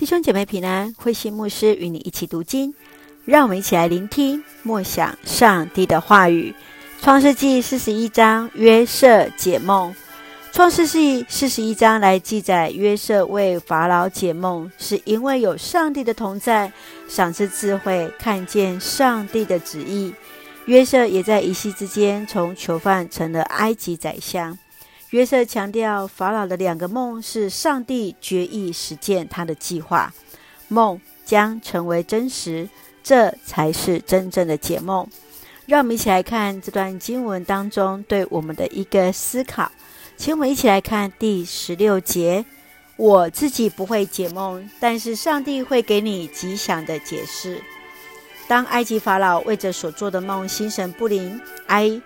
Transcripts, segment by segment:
弟兄姐妹平安，慧馨牧师与你一起读经，让我们一起来聆听默想上帝的话语。创世记四十一章，约瑟解梦。创世记四十一章来记载约瑟为法老解梦，是因为有上帝的同在，赏赐智慧，看见上帝的旨意。约瑟也在一夕之间从囚犯成了埃及宰相。约瑟强调，法老的两个梦是上帝决意实践他的计划，梦将成为真实，这才是真正的解梦。让我们一起来看这段经文当中对我们的一个思考。请我们一起来看第十六节：我自己不会解梦，但是上帝会给你吉祥的解释。当埃及法老为着所做的梦心神不宁，哀。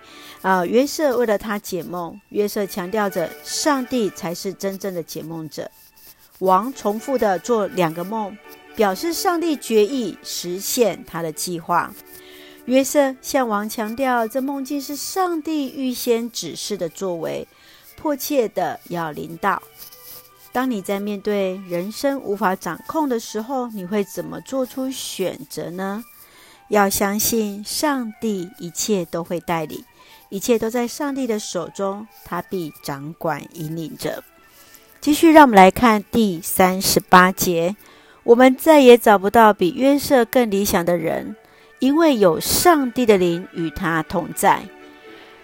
啊，约瑟为了他解梦，约瑟强调着上帝才是真正的解梦者。王重复的做两个梦，表示上帝决意实现他的计划。约瑟向王强调，这梦境是上帝预先指示的作为，迫切的要临到。当你在面对人生无法掌控的时候，你会怎么做出选择呢？要相信上帝，一切都会带领。一切都在上帝的手中，他必掌管引领着。继续，让我们来看第三十八节。我们再也找不到比约瑟更理想的人，因为有上帝的灵与他同在。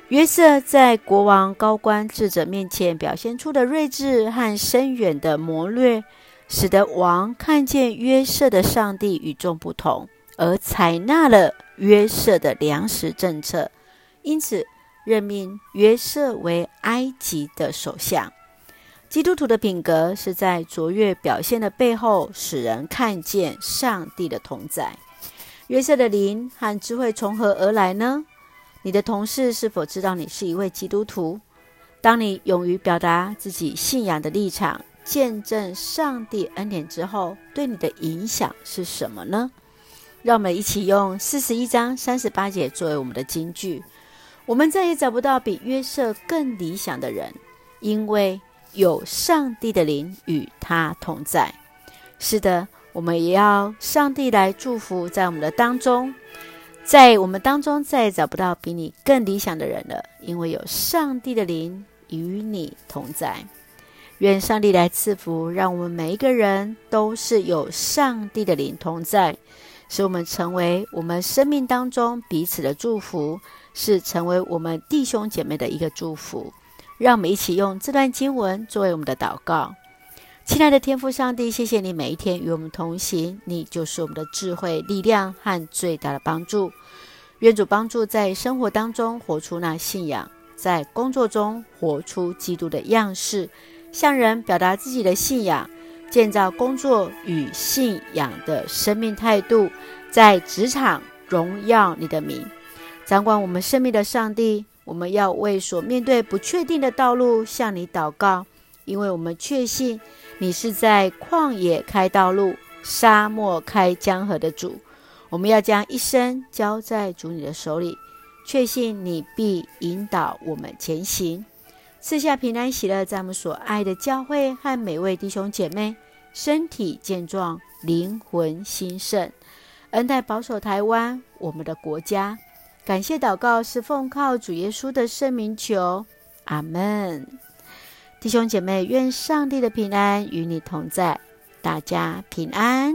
约瑟在国王、高官、智者面前表现出的睿智和深远的谋略，使得王看见约瑟的上帝与众不同，而采纳了约瑟的粮食政策。因此，任命约瑟为埃及的首相。基督徒的品格是在卓越表现的背后，使人看见上帝的同在。约瑟的灵和智慧从何而来呢？你的同事是否知道你是一位基督徒？当你勇于表达自己信仰的立场，见证上帝恩典之后，对你的影响是什么呢？让我们一起用四十一章三十八节作为我们的金句。我们再也找不到比约瑟更理想的人，因为有上帝的灵与他同在。是的，我们也要上帝来祝福在我们的当中，在我们当中再也找不到比你更理想的人了，因为有上帝的灵与你同在。愿上帝来赐福，让我们每一个人都是有上帝的灵同在，使我们成为我们生命当中彼此的祝福。是成为我们弟兄姐妹的一个祝福，让我们一起用这段经文作为我们的祷告。亲爱的天父上帝，谢谢你每一天与我们同行，你就是我们的智慧、力量和最大的帮助。愿主帮助在生活当中活出那信仰，在工作中活出基督的样式，向人表达自己的信仰，建造工作与信仰的生命态度，在职场荣耀你的名。掌管我们生命的上帝，我们要为所面对不确定的道路向你祷告，因为我们确信你是在旷野开道路、沙漠开江河的主。我们要将一生交在主你的手里，确信你必引导我们前行，赐下平安喜乐，在我们所爱的教会和每位弟兄姐妹身体健壮、灵魂兴盛，恩待保守台湾我们的国家。感谢祷告是奉靠主耶稣的圣名求，阿门。弟兄姐妹，愿上帝的平安与你同在，大家平安。